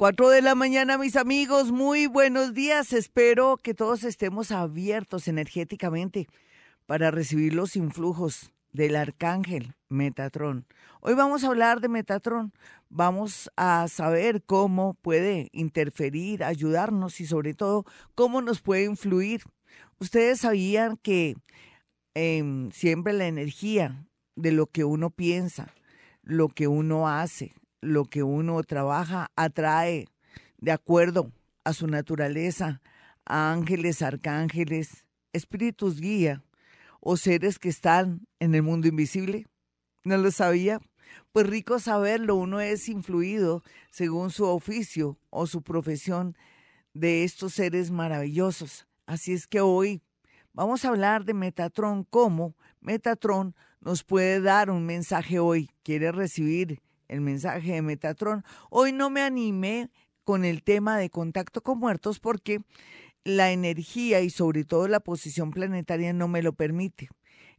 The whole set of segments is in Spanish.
Cuatro de la mañana, mis amigos, muy buenos días. Espero que todos estemos abiertos energéticamente para recibir los influjos del arcángel Metatrón. Hoy vamos a hablar de Metatrón. Vamos a saber cómo puede interferir, ayudarnos y sobre todo cómo nos puede influir. Ustedes sabían que em, siempre la energía de lo que uno piensa, lo que uno hace, lo que uno trabaja atrae de acuerdo a su naturaleza a ángeles, arcángeles, espíritus guía o seres que están en el mundo invisible. ¿No lo sabía? Pues rico saberlo, uno es influido según su oficio o su profesión de estos seres maravillosos. Así es que hoy vamos a hablar de Metatron, cómo Metatron nos puede dar un mensaje hoy. ¿Quiere recibir el mensaje de Metatron. Hoy no me animé con el tema de contacto con muertos porque la energía y sobre todo la posición planetaria no me lo permite.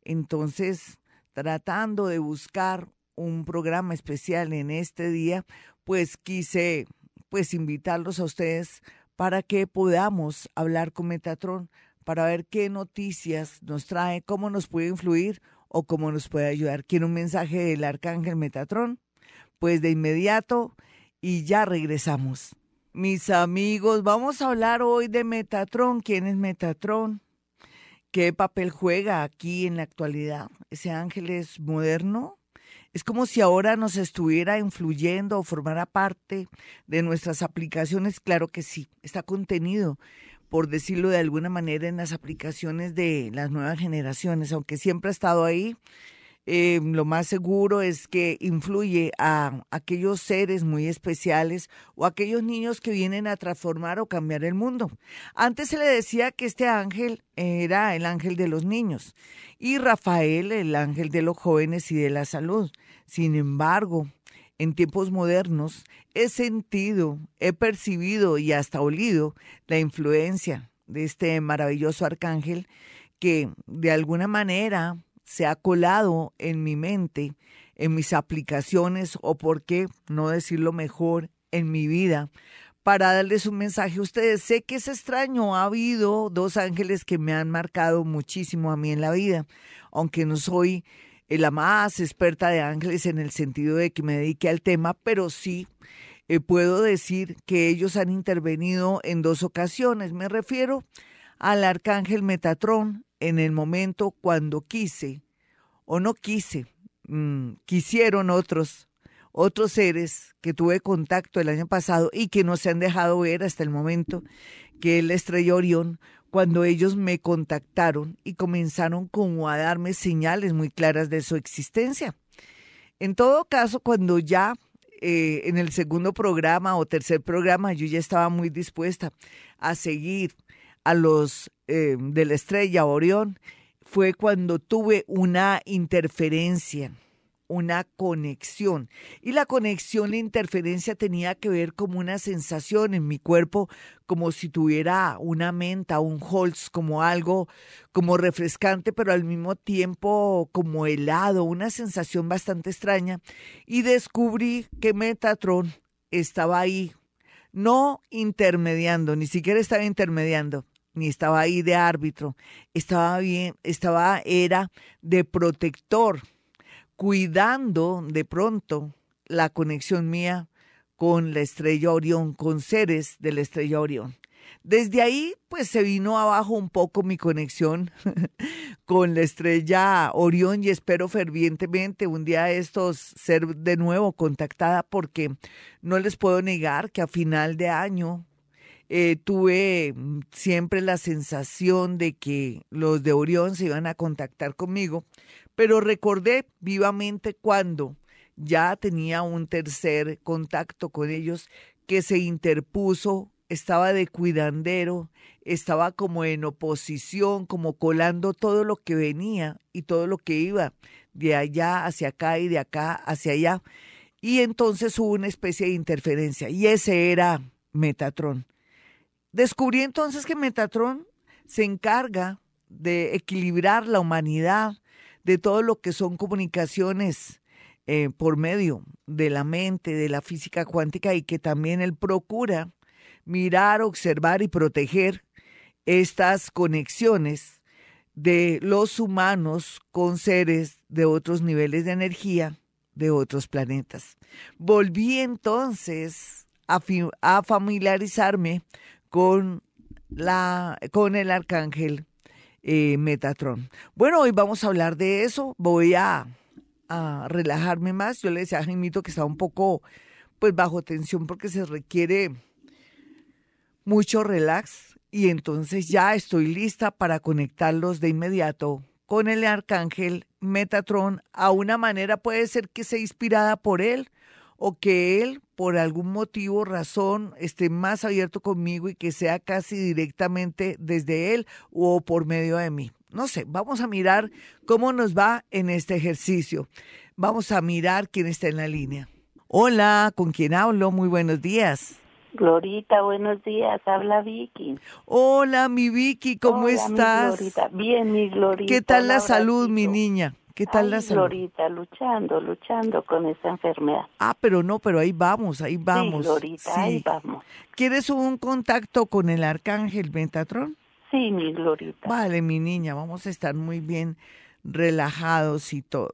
Entonces, tratando de buscar un programa especial en este día, pues quise pues invitarlos a ustedes para que podamos hablar con Metatron para ver qué noticias nos trae, cómo nos puede influir o cómo nos puede ayudar. Quiero un mensaje del arcángel Metatron pues de inmediato y ya regresamos. Mis amigos, vamos a hablar hoy de Metatron. ¿Quién es Metatron? ¿Qué papel juega aquí en la actualidad? ¿Ese ángel es moderno? Es como si ahora nos estuviera influyendo o formara parte de nuestras aplicaciones. Claro que sí, está contenido, por decirlo de alguna manera, en las aplicaciones de las nuevas generaciones, aunque siempre ha estado ahí eh, lo más seguro es que influye a aquellos seres muy especiales o aquellos niños que vienen a transformar o cambiar el mundo. Antes se le decía que este ángel era el ángel de los niños y Rafael el ángel de los jóvenes y de la salud. Sin embargo, en tiempos modernos he sentido, he percibido y hasta olido la influencia de este maravilloso arcángel que de alguna manera se ha colado en mi mente, en mis aplicaciones o, por qué no decirlo mejor, en mi vida, para darles un mensaje a ustedes. Sé que es extraño, ha habido dos ángeles que me han marcado muchísimo a mí en la vida, aunque no soy la más experta de ángeles en el sentido de que me dedique al tema, pero sí eh, puedo decir que ellos han intervenido en dos ocasiones. Me refiero al arcángel Metatrón en el momento cuando quise o no quise, mm, quisieron otros, otros seres que tuve contacto el año pasado y que no se han dejado ver hasta el momento, que es la estrella Orión, cuando ellos me contactaron y comenzaron como a darme señales muy claras de su existencia. En todo caso, cuando ya eh, en el segundo programa o tercer programa yo ya estaba muy dispuesta a seguir a los eh, de la estrella Orión, fue cuando tuve una interferencia, una conexión. Y la conexión, la interferencia tenía que ver como una sensación en mi cuerpo, como si tuviera una menta, un holz, como algo como refrescante, pero al mismo tiempo como helado, una sensación bastante extraña. Y descubrí que Metatron estaba ahí, no intermediando, ni siquiera estaba intermediando ni estaba ahí de árbitro, estaba bien, estaba, era de protector, cuidando de pronto la conexión mía con la estrella Orión, con seres de la estrella Orión. Desde ahí, pues se vino abajo un poco mi conexión con la estrella Orión y espero fervientemente un día estos ser de nuevo contactada porque no les puedo negar que a final de año eh, tuve mm, siempre la sensación de que los de Orión se iban a contactar conmigo, pero recordé vivamente cuando ya tenía un tercer contacto con ellos que se interpuso, estaba de cuidandero, estaba como en oposición, como colando todo lo que venía y todo lo que iba de allá hacia acá y de acá hacia allá. Y entonces hubo una especie de interferencia y ese era Metatron. Descubrí entonces que Metatron se encarga de equilibrar la humanidad, de todo lo que son comunicaciones eh, por medio de la mente, de la física cuántica y que también él procura mirar, observar y proteger estas conexiones de los humanos con seres de otros niveles de energía de otros planetas. Volví entonces a, a familiarizarme con, la, con el arcángel eh, Metatron. Bueno, hoy vamos a hablar de eso. Voy a, a relajarme más. Yo le decía a Jaimito que estaba un poco pues bajo tensión porque se requiere mucho relax y entonces ya estoy lista para conectarlos de inmediato con el arcángel Metatron a una manera puede ser que sea inspirada por él o que él por algún motivo, razón, esté más abierto conmigo y que sea casi directamente desde él o por medio de mí. No sé, vamos a mirar cómo nos va en este ejercicio. Vamos a mirar quién está en la línea. Hola, ¿con quién hablo? Muy buenos días. Glorita, buenos días. Habla Vicky. Hola, mi Vicky, ¿cómo estás? Bien, mi Glorita. ¿Qué tal la salud, mi niña? ¿Qué tal la salud? Glorita, luchando, luchando con esta enfermedad. Ah, pero no, pero ahí vamos, ahí vamos. Sí, Glorita, ahí vamos. ¿Quieres un contacto con el arcángel Metatron? Sí, mi Glorita. Vale, mi niña, vamos a estar muy bien relajados y todo.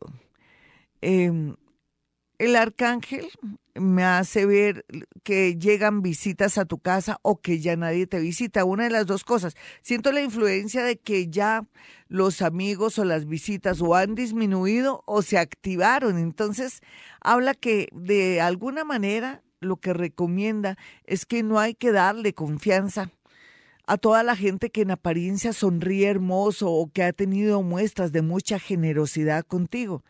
Eh, el arcángel me hace ver que llegan visitas a tu casa o que ya nadie te visita. Una de las dos cosas. Siento la influencia de que ya los amigos o las visitas o han disminuido o se activaron. Entonces, habla que de alguna manera lo que recomienda es que no hay que darle confianza a toda la gente que en apariencia sonríe hermoso o que ha tenido muestras de mucha generosidad contigo.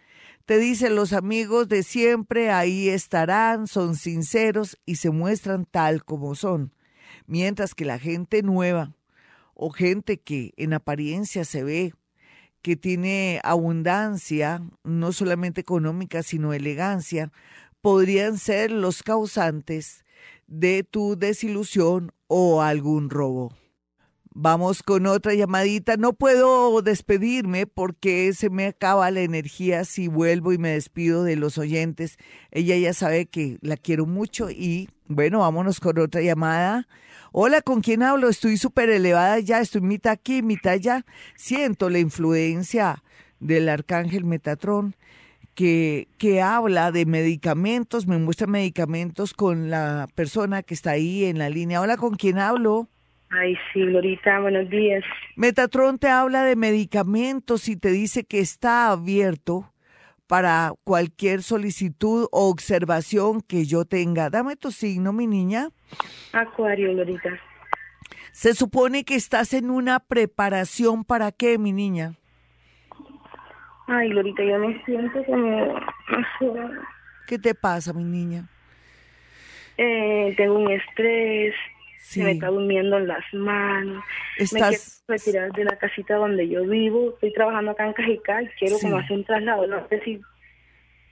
Te dicen los amigos de siempre ahí estarán, son sinceros y se muestran tal como son. Mientras que la gente nueva o gente que en apariencia se ve que tiene abundancia, no solamente económica, sino elegancia, podrían ser los causantes de tu desilusión o algún robo. Vamos con otra llamadita. No puedo despedirme porque se me acaba la energía si vuelvo y me despido de los oyentes. Ella ya sabe que la quiero mucho y bueno, vámonos con otra llamada. Hola, ¿con quién hablo? Estoy súper elevada ya, estoy mitad aquí, mitad allá. Siento la influencia del arcángel Metatron que, que habla de medicamentos, me muestra medicamentos con la persona que está ahí en la línea. Hola, ¿con quién hablo? Ay, sí, Glorita, buenos días. Metatron te habla de medicamentos y te dice que está abierto para cualquier solicitud o observación que yo tenga. Dame tu signo, mi niña. Acuario, Glorita. Se supone que estás en una preparación para qué, mi niña. Ay, Glorita, yo me siento como... ¿Qué te pasa, mi niña? Eh, tengo un estrés, se me está durmiendo en las manos. Me quiero retirar de la casita donde yo vivo. Estoy trabajando acá en Cajicá y quiero como hacer un traslado. No sé si...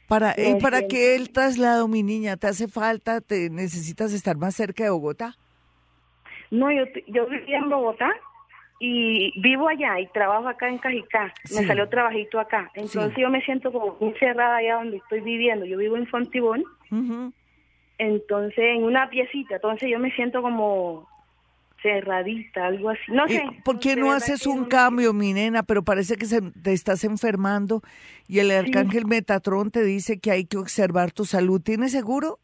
Para, ¿Y para qué el traslado, mi niña? ¿Te hace falta? ¿Te necesitas estar más cerca de Bogotá? No, yo, yo vivía en Bogotá y vivo allá y trabajo acá en Cajicá. Me salió trabajito acá. Entonces yo me siento como encerrada allá donde estoy viviendo. Yo vivo en Fontibón entonces en una piecita, entonces yo me siento como cerradita, algo así, no sé. ¿Por qué no, haces un cambio, mi nena? Pero parece que se, te estás enfermando y el arcángel Metatron te dice que hay que observar tu salud. ¿Tienes seguro?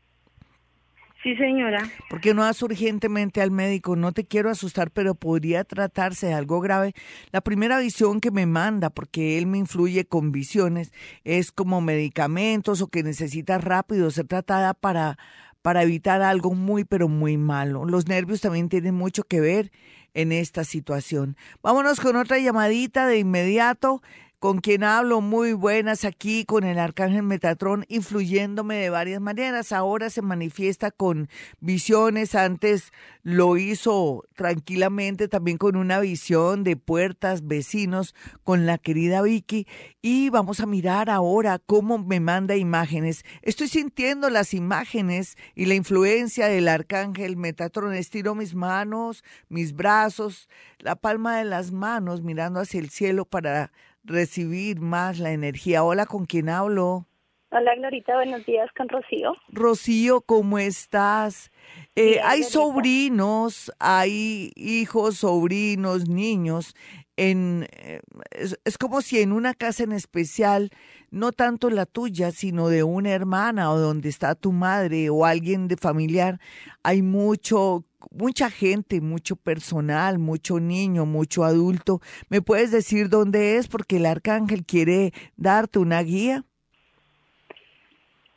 Sí, señora. ¿Por qué no vas urgentemente al médico? No te quiero asustar, pero podría tratarse de algo grave. La primera visión que me manda, porque él me influye con visiones, es como medicamentos o que necesitas rápido ser tratada para, para evitar algo muy, pero muy malo. Los nervios también tienen mucho que ver en esta situación. Vámonos con otra llamadita de inmediato con quien hablo muy buenas aquí con el arcángel Metatrón, influyéndome de varias maneras. Ahora se manifiesta con visiones, antes lo hizo tranquilamente también con una visión de puertas, vecinos, con la querida Vicky. Y vamos a mirar ahora cómo me manda imágenes. Estoy sintiendo las imágenes y la influencia del arcángel Metatrón. Estiro mis manos, mis brazos, la palma de las manos mirando hacia el cielo para recibir más la energía. Hola, ¿con quién hablo? Hola, Glorita, buenos días con Rocío. Rocío, ¿cómo estás? Eh, hay sobrinos, hay hijos, sobrinos, niños. En, eh, es, como si en una casa en especial, no tanto la tuya, sino de una hermana o donde está tu madre o alguien de familiar, hay mucho, mucha gente, mucho personal, mucho niño, mucho adulto. ¿Me puedes decir dónde es? Porque el arcángel quiere darte una guía.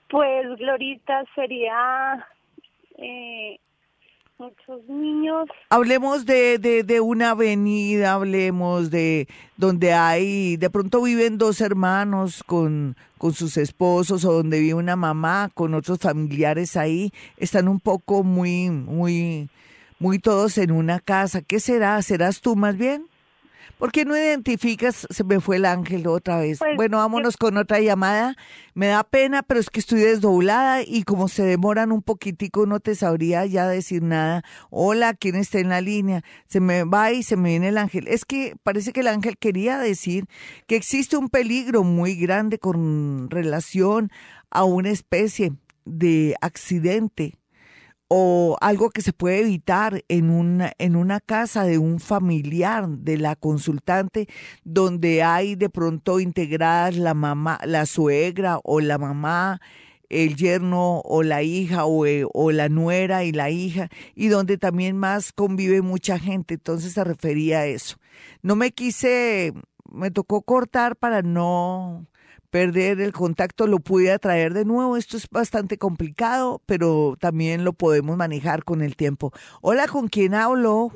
Pues Glorita sería eh, muchos niños. Hablemos de, de, de, una avenida, hablemos de donde hay, de pronto viven dos hermanos con, con sus esposos o donde vive una mamá con otros familiares ahí, están un poco muy, muy, muy todos en una casa. ¿Qué será? ¿Serás tú más bien? ¿Por qué no identificas? Se me fue el ángel otra vez. Pues, bueno, vámonos con otra llamada. Me da pena, pero es que estoy desdoblada y como se demoran un poquitico, no te sabría ya decir nada. Hola, ¿quién está en la línea? Se me va y se me viene el ángel. Es que parece que el ángel quería decir que existe un peligro muy grande con relación a una especie de accidente o algo que se puede evitar en una, en una casa de un familiar de la consultante donde hay de pronto integradas la mamá, la suegra o la mamá, el yerno o la hija o, eh, o, la nuera y la hija y donde también más convive mucha gente. Entonces se refería a eso. No me quise, me tocó cortar para no perder el contacto lo pude atraer de nuevo. Esto es bastante complicado, pero también lo podemos manejar con el tiempo. Hola, ¿con quién hablo?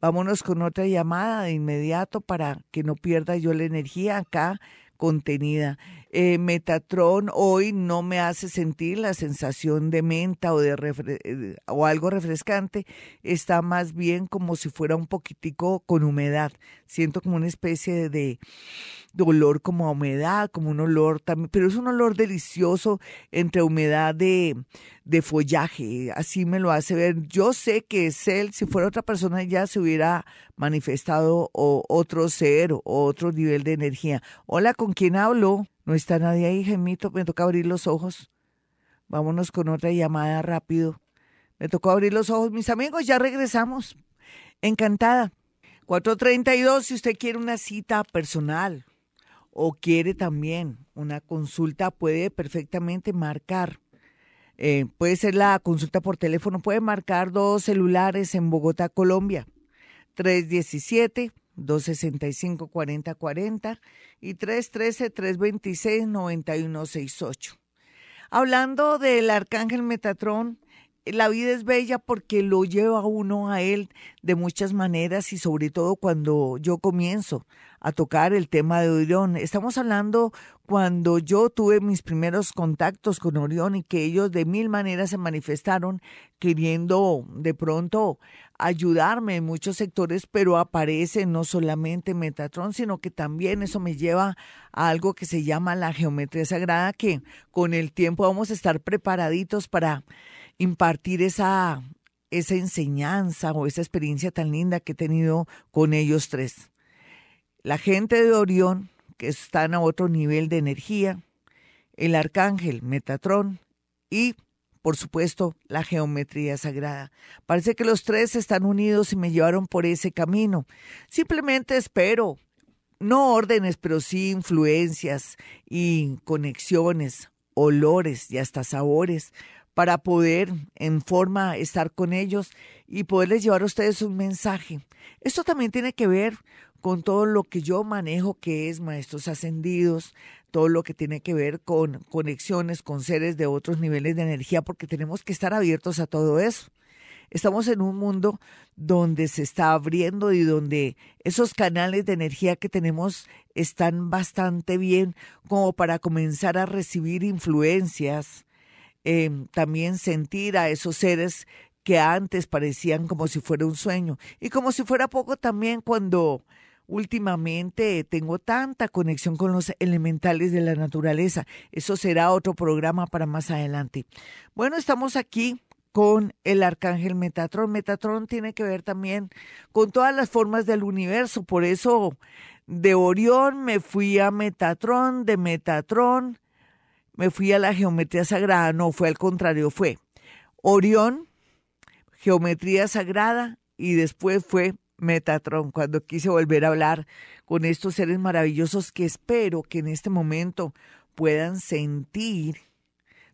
Vámonos con otra llamada de inmediato para que no pierda yo la energía acá contenida. Eh, Metatron hoy no me hace sentir la sensación de menta o, de eh, o algo refrescante, está más bien como si fuera un poquitico con humedad. Siento como una especie de, olor como a humedad, como un olor también, pero es un olor delicioso entre humedad de, de follaje, así me lo hace ver. Yo sé que es él, si fuera otra persona ya se hubiera manifestado otro ser o otro nivel de energía. Hola, ¿con quién hablo? No está nadie ahí, gemito, me toca abrir los ojos. Vámonos con otra llamada rápido. Me tocó abrir los ojos, mis amigos, ya regresamos. Encantada. 432, si usted quiere una cita personal o quiere también una consulta, puede perfectamente marcar. Eh, puede ser la consulta por teléfono, puede marcar dos celulares en Bogotá, Colombia. 317 265-4040 y 313-326-9168. Hablando del arcángel Metatrón, la vida es bella porque lo lleva uno a él de muchas maneras y sobre todo cuando yo comienzo a tocar el tema de Orión. Estamos hablando cuando yo tuve mis primeros contactos con Orión y que ellos de mil maneras se manifestaron queriendo de pronto ayudarme en muchos sectores, pero aparece no solamente Metatron, sino que también eso me lleva a algo que se llama la geometría sagrada, que con el tiempo vamos a estar preparaditos para impartir esa, esa enseñanza o esa experiencia tan linda que he tenido con ellos tres. La gente de Orión, que están a otro nivel de energía, el arcángel Metatron y por supuesto, la geometría sagrada. Parece que los tres están unidos y me llevaron por ese camino. Simplemente espero, no órdenes, pero sí influencias y conexiones, olores y hasta sabores para poder en forma estar con ellos y poderles llevar a ustedes un mensaje. Esto también tiene que ver con todo lo que yo manejo, que es maestros ascendidos, todo lo que tiene que ver con conexiones con seres de otros niveles de energía, porque tenemos que estar abiertos a todo eso. Estamos en un mundo donde se está abriendo y donde esos canales de energía que tenemos están bastante bien como para comenzar a recibir influencias, em, también sentir a esos seres que antes parecían como si fuera un sueño y como si fuera poco también cuando últimamente tengo tanta conexión con los elementales de la naturaleza. Eso será otro programa para más adelante. Bueno, estamos aquí con el arcángel Metatron. Metatron tiene que ver también con todas las formas del universo, por eso De Orión me fui a Metatrón, de Metatrón me fui a la geometría sagrada. No, fue al contrario, fue Orión, geometría sagrada y después fue Metatron, cuando quise volver a hablar con estos seres maravillosos que espero que en este momento puedan sentir,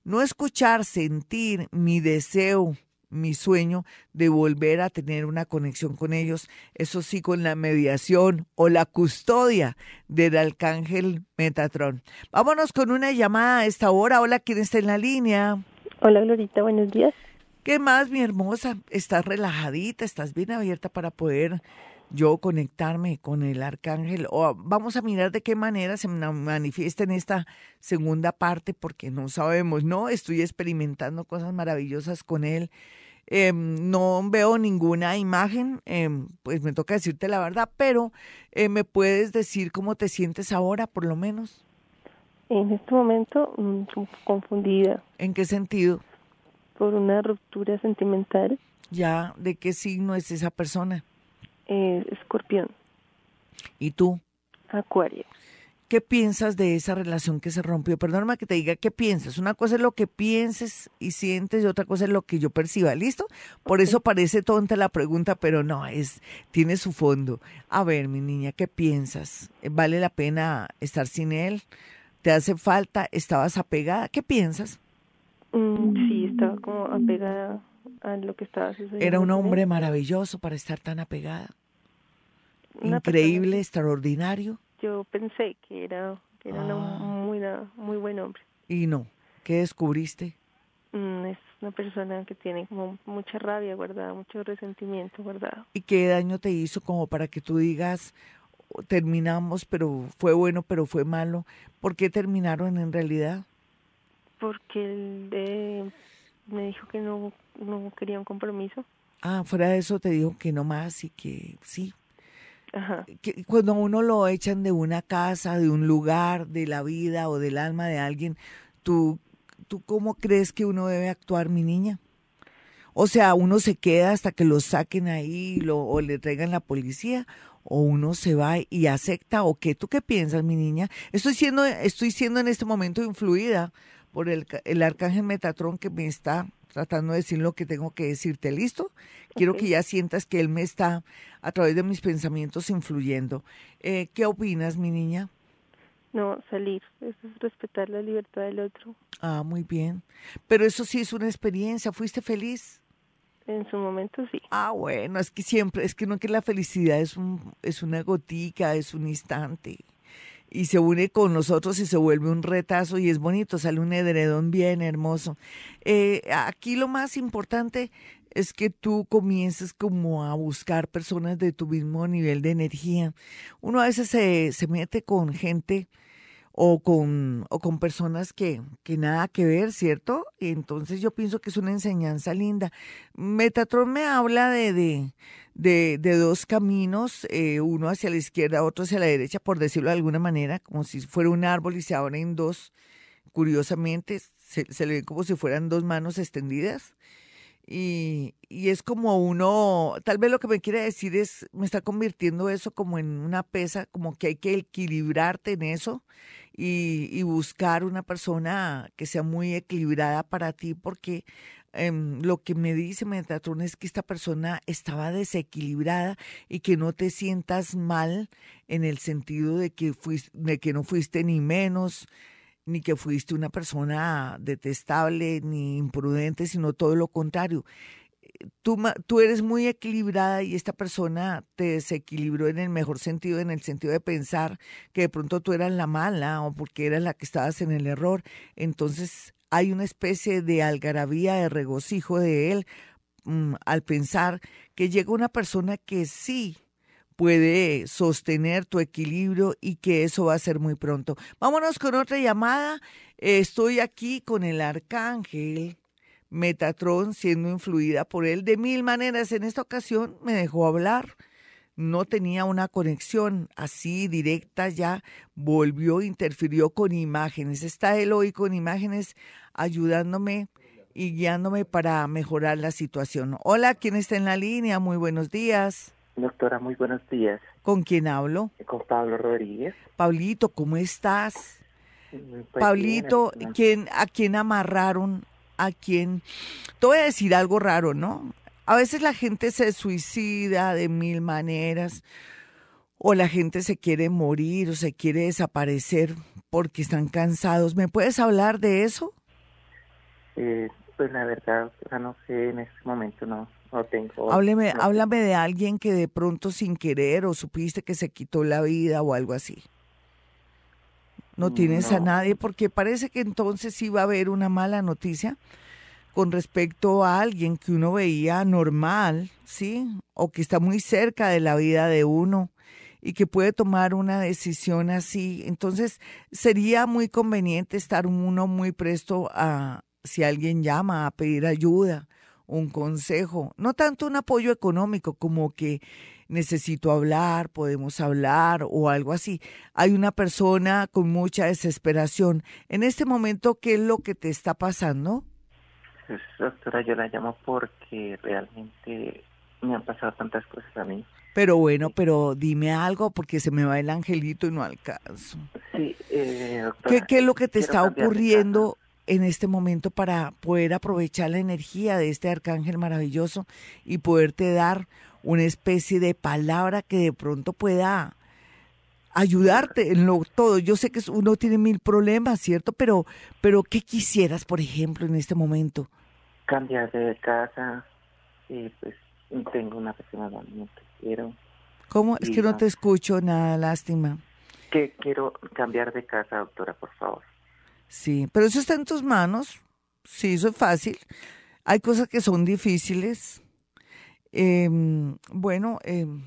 no escuchar, sentir mi deseo, mi sueño de volver a tener una conexión con ellos, eso sí, con la mediación o la custodia del arcángel Metatron. Vámonos con una llamada a esta hora. Hola, ¿quién está en la línea? Hola, Glorita, buenos días. ¿Qué más, mi hermosa? ¿Estás relajadita? ¿Estás bien abierta para poder yo conectarme con el arcángel? O vamos a mirar de qué manera se manifiesta en esta segunda parte, porque no sabemos, ¿no? Estoy experimentando cosas maravillosas con él. Em, no veo ninguna imagen, em, pues me toca decirte la verdad, pero eh, ¿me puedes decir cómo te sientes ahora, por lo menos? En este momento, mm, confundida. ¿En qué sentido? por una ruptura sentimental. Ya, ¿de qué signo es esa persona? Eh, escorpión. ¿Y tú? Acuario. ¿Qué piensas de esa relación que se rompió? Perdóname que te diga qué piensas. Una cosa es lo que pienses y sientes y otra cosa es lo que yo perciba. ¿Listo? Por eso parece tonta la pregunta, pero no, es tiene su fondo. A ver, mi niña, ¿qué piensas? ¿Vale la pena estar sin él? ¿Te hace falta? ¿Estabas apegada? ¿Qué piensas? Mm, sí, estaba como apegada a lo que estaba sucediendo. Era un hombre maravilloso para estar tan apegada. Increíble, extraordinario. Yo pensé que era, que era ah. muy, muy buen hombre. Y no. ¿Qué descubriste? Mm, es una persona que tiene como mucha rabia guardada, mucho resentimiento guardado. ¿Y qué daño te hizo como para que tú digas, oh, terminamos, pero fue bueno, pero fue malo? ¿Por qué terminaron en realidad? porque él me dijo que no, no quería un compromiso. Ah, fuera de eso te dijo que no más y que sí. Ajá. Que cuando uno lo echan de una casa, de un lugar, de la vida o del alma de alguien, ¿tú, tú cómo crees que uno debe actuar, mi niña? O sea, uno se queda hasta que lo saquen ahí lo, o le traigan la policía, o uno se va y acepta, o qué. ¿Tú qué piensas, mi niña? Estoy siendo, estoy siendo en este momento influida por el, el arcángel Metatrón que me está tratando de decir lo que tengo que decirte. ¿Listo? Quiero que ya sientas que él me está a través de mis pensamientos influyendo. Eh, ¿Qué opinas, mi niña? No, salir. Eso es respetar la libertad del otro. Ah, muy bien. Pero eso sí es una experiencia. ¿Fuiste feliz? En su momento sí. Ah, bueno, es que siempre, es que no que la felicidad es un, es una gotica, es un instante y se une con nosotros y se vuelve un retazo y es bonito, sale un edredón bien hermoso. Eh, aquí lo más importante es que tú comiences como a buscar personas de tu mismo nivel de energía. Uno a veces se, se mete con gente o con, o con personas que, que nada que ver, ¿cierto? Y entonces yo pienso que es una enseñanza linda. Metatron me habla de, de, de, de dos caminos, eh, uno hacia la izquierda, otro hacia la derecha, por decirlo de alguna manera, como si fuera un árbol y se abren dos. Curiosamente, se, se le ven como si fueran dos manos extendidas. Y, y, es como uno, tal vez lo que me quiere decir es, me está convirtiendo eso como en una pesa, como que hay que equilibrarte en eso y, buscar una persona que sea muy equilibrada para ti, porque Em, lo que me dice Metatron es que esta persona estaba desequilibrada y que no te sientas mal en el sentido de que, fuiste, de que no fuiste ni menos, ni que fuiste una persona detestable ni imprudente, sino todo lo contrario. Tú, tú eres muy equilibrada y esta persona te desequilibró en el mejor sentido, en el sentido de pensar que de pronto tú eras la mala o porque eras la que estabas en el error. Entonces hay una especie de algarabía, de regocijo de él mm, al pensar que llega una persona que sí puede sostener tu equilibrio y que eso va a ser muy pronto. Vámonos con otra llamada. Estoy aquí con el arcángel Metatron siendo influida por él de mil maneras. En esta ocasión me dejó hablar no tenía una conexión así directa, ya volvió, interfirió con imágenes. Está él hoy con imágenes ayudándome y guiándome para mejorar la situación. Hola, ¿quién está en la línea? Muy buenos días. Doctora, muy buenos días. ¿Con quién hablo? Con Pablo Rodríguez. Pablito, ¿cómo estás? Mm, pues Pablito, bien, ¿quién, ¿a quién amarraron? ¿A quién? Te voy a decir algo raro, ¿no? A veces la gente se suicida de mil maneras, o la gente se quiere morir o se quiere desaparecer porque están cansados. ¿Me puedes hablar de eso? eh, pues la verdad, doctora, no sé, en este momento no, no tengo. Hábleme, no- háblame de alguien que de pronto sin querer o supiste que se quitó la vida o algo así. No tienes a nadie porque parece que entonces sí va a haber una mala noticia con respecto a alguien que uno veía normal, ¿sí? O que está muy cerca de la vida de uno y que puede tomar una decisión así. Entonces sería muy conveniente estar uno muy presto a, si alguien llama a pedir ayuda, un consejo, no tanto un apoyo económico como que necesito hablar, podemos hablar o algo así. Hay una persona con mucha desesperación. En este momento, ¿qué es lo que te está pasando? Pues, doctora, yo la llamo porque realmente me han pasado tantas cosas a mí. Pero bueno, pero dime algo porque se me va el angelito y no alcanzo. Sí, eh, doctora. ¿Qué, qué es lo que te está ocurriendo en este momento para poder aprovechar la energía de este arcángel maravilloso y poderte dar una especie de palabra que de pronto pueda ayudarte en lo todo? Yo sé que uno tiene mil problemas, ¿cierto? Pero, pero ¿qué quisieras, por ejemplo, en este momento? Cambiar de casa y pues tengo una persona que quiero. ¿Cómo? Es que no no. te escucho, nada, lástima. Que quiero cambiar de casa, doctora, por favor. Sí, pero eso está en tus manos. Sí, eso es fácil. Hay cosas que son difíciles. Em, bueno, em,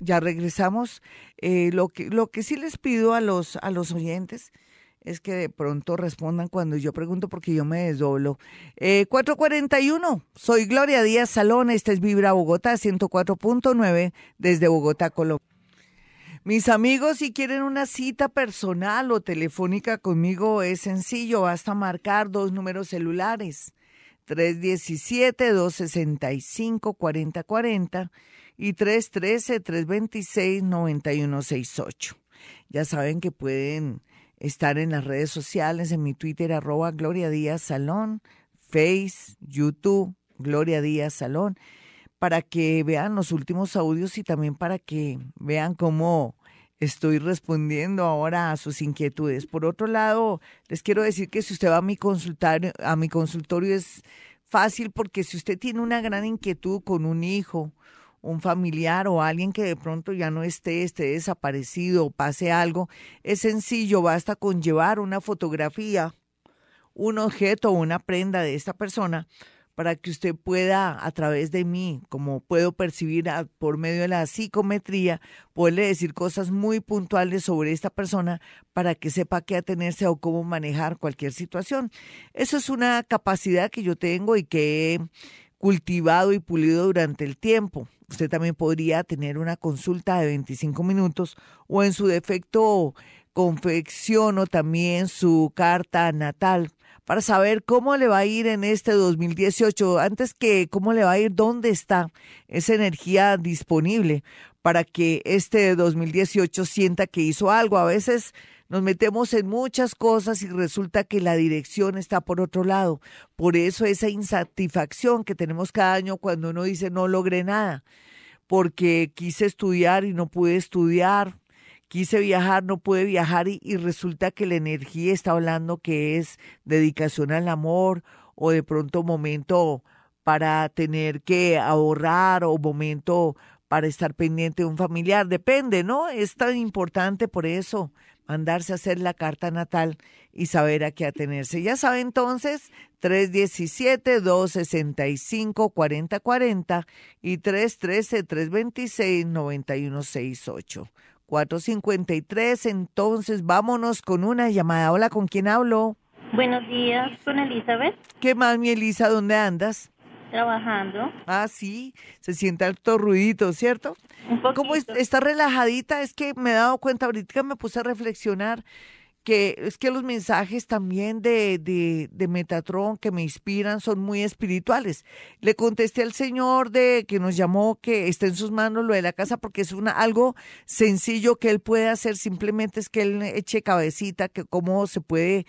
ya regresamos. Eh, lo que lo que sí les pido a los a los oyentes es que de pronto respondan cuando yo pregunto porque yo me desdoblo. Eh, 441, soy Gloria Díaz Salón, esta es Vibra Bogotá 104.9 desde Bogotá, Colombia. Mis amigos, si quieren una cita personal o telefónica conmigo, es sencillo, basta marcar dos números celulares, 317-265-4040 y 313-326-9168. Ya saben que pueden estar en las redes sociales, en mi Twitter, arroba Gloria Díaz Salón, Face, YouTube, Gloria Díaz Salón para que vean los últimos audios y también para que vean cómo estoy respondiendo ahora a sus inquietudes. Por otro lado, les quiero decir que si usted va a mi consultorio, a mi consultorio es fácil porque si usted tiene una gran inquietud con un hijo, un familiar o alguien que de pronto ya no esté, esté desaparecido o pase algo, es sencillo, basta con llevar una fotografía, un objeto o una prenda de esta persona para que usted pueda, a través de mí, como puedo percibir a- por medio de la psicometría, poderle decir cosas muy puntuales sobre esta persona para que sepa qué atenerse o cómo manejar cualquier situación. Eso es una capacidad que yo tengo y que he cultivado y pulido durante el tiempo. Usted también podría tener una consulta de 25 minutos o en su defecto confecciono también su carta natal para saber cómo le va a ir en este 2018. Antes que cómo le va a ir, dónde está esa energía disponible para que este 2018 sienta que hizo algo. A veces nos metemos en muchas cosas y resulta que la dirección está por otro lado. Por eso esa insatisfacción que tenemos cada año cuando uno dice no logré nada, porque quise estudiar y no pude estudiar, quise viajar, no pude viajar y, resulta que la energía está hablando que es dedicación al amor o de pronto momento para tener que ahorrar o momento para estar pendiente de un familiar, depende, ¿no? Es tan importante por eso mandarse a hacer la carta natal y saber a qué atenerse. Ya sabe entonces, 317-265-4040 y 313-326-9168. 453, entonces vámonos con una llamada. Hola, ¿con quién hablo? Buenos días, con Elizabeth, ¿Qué más, mi Elisa? ¿Dónde andas? trabajando. Ah, sí, se siente alto ruidito, ¿cierto? Un poquito. ¿Cómo es- está relajadita? Es que me he dado cuenta, ahorita me puse a reflexionar que es que los mensajes también de, de, de Metatron que me inspiran son muy espirituales. Le contesté al señor de que nos llamó que está en sus manos lo de la casa porque es una algo sencillo que él puede hacer, simplemente es que él eche cabecita, que cómo se puede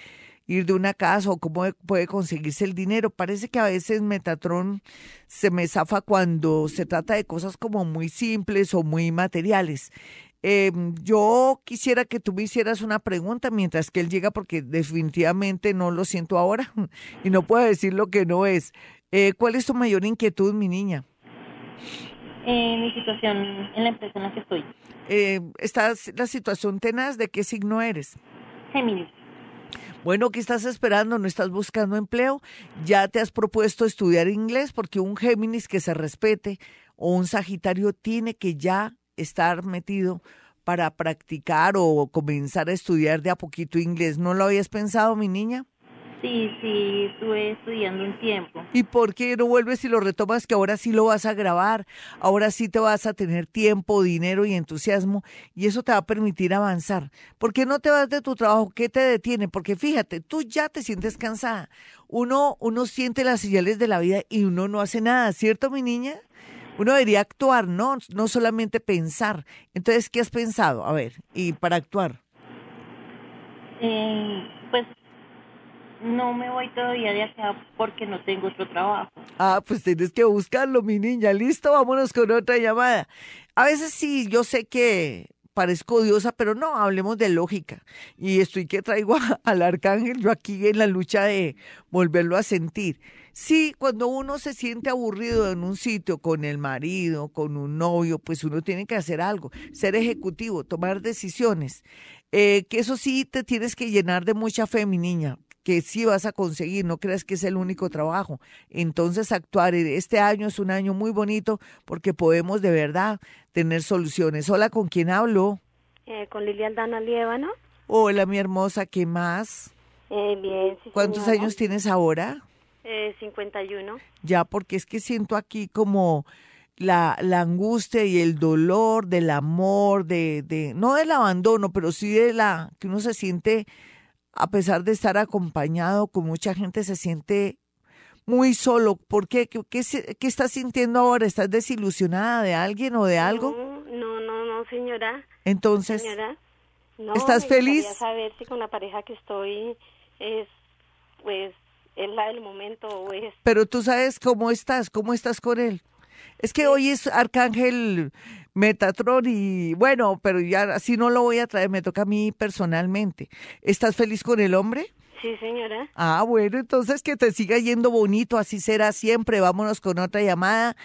ir de una casa o cómo puede conseguirse el dinero. Parece que a veces Metatron se me zafa cuando se trata de cosas como muy simples o muy materiales. Eh, yo quisiera que tú me hicieras una pregunta mientras que él llega porque definitivamente no lo siento ahora y no puedo decir lo que no es. Eh, ¿Cuál es tu mayor inquietud, mi niña? Eh, mi situación en la empresa en la que estoy. Eh, ¿Estás la situación tenaz? ¿De qué signo eres? Géminis. Bueno, ¿qué estás esperando? ¿No estás buscando empleo? ¿Ya te has propuesto estudiar inglés? Porque un Géminis que se respete o un Sagitario tiene que ya estar metido para practicar o comenzar a estudiar de a poquito inglés. ¿No lo habías pensado, mi niña? Sí, sí, estuve estudiando un tiempo. ¿Y por qué no vuelves y lo retomas que ahora sí lo vas a grabar? Ahora sí te vas a tener tiempo, dinero y entusiasmo y eso te va a permitir avanzar. ¿Por qué no te vas de tu trabajo? ¿Qué te detiene? Porque fíjate, tú ya te sientes cansada. Uno, uno siente las señales de la vida y uno no hace nada, ¿cierto, mi niña? Uno debería actuar, ¿no? No solamente pensar. Entonces, ¿qué has pensado? A ver, y para actuar. Eh, pues no me voy todavía de acá porque no tengo otro trabajo. Ah, pues tienes que buscarlo, mi niña. Listo, vámonos con otra llamada. A veces sí, yo sé que parezco odiosa, pero no, hablemos de lógica. Y estoy que traigo a- al arcángel yo aquí en la lucha de volverlo a sentir. Sí, cuando uno se siente aburrido en un sitio con el marido, con un novio, pues uno tiene que hacer algo, ser ejecutivo, tomar decisiones. Eh, que eso sí te tienes que llenar de mucha fe, mi niña, que sí vas a conseguir, no creas que es el único trabajo. Entonces actuar, este año es un año muy bonito porque podemos de verdad tener soluciones. Hola, ¿con quién hablo? Eh, con Lilian Dana Liébano. Hola, mi hermosa, ¿qué más? Eh, bien, sí, ¿Cuántos señora. años tienes ahora? Eh, 51. Ya, porque es que siento aquí como la, la angustia y el dolor del amor, de, de, no del abandono, pero sí de la, que uno se siente, a pesar de estar acompañado con mucha gente, se siente muy solo. ¿Por qué? ¿Qué, qué, estás sintiendo ahora? ¿Estás desilusionada de alguien o de algo? No, no, no, no, señora. Entonces, Señora. No, ¿Estás me feliz? saber si con la pareja que estoy es, pues, es la del momento o es... pero tú sabes cómo estás, cómo estás con él. Es que hoy es Arcángel Metatron y bueno, pero ya así no lo voy a traer, me toca a mí personalmente. ¿Estás feliz con el hombre? Sí, señora. Ah, bueno, entonces que te siga yendo bonito, así será siempre. Vámonos con otra llamada,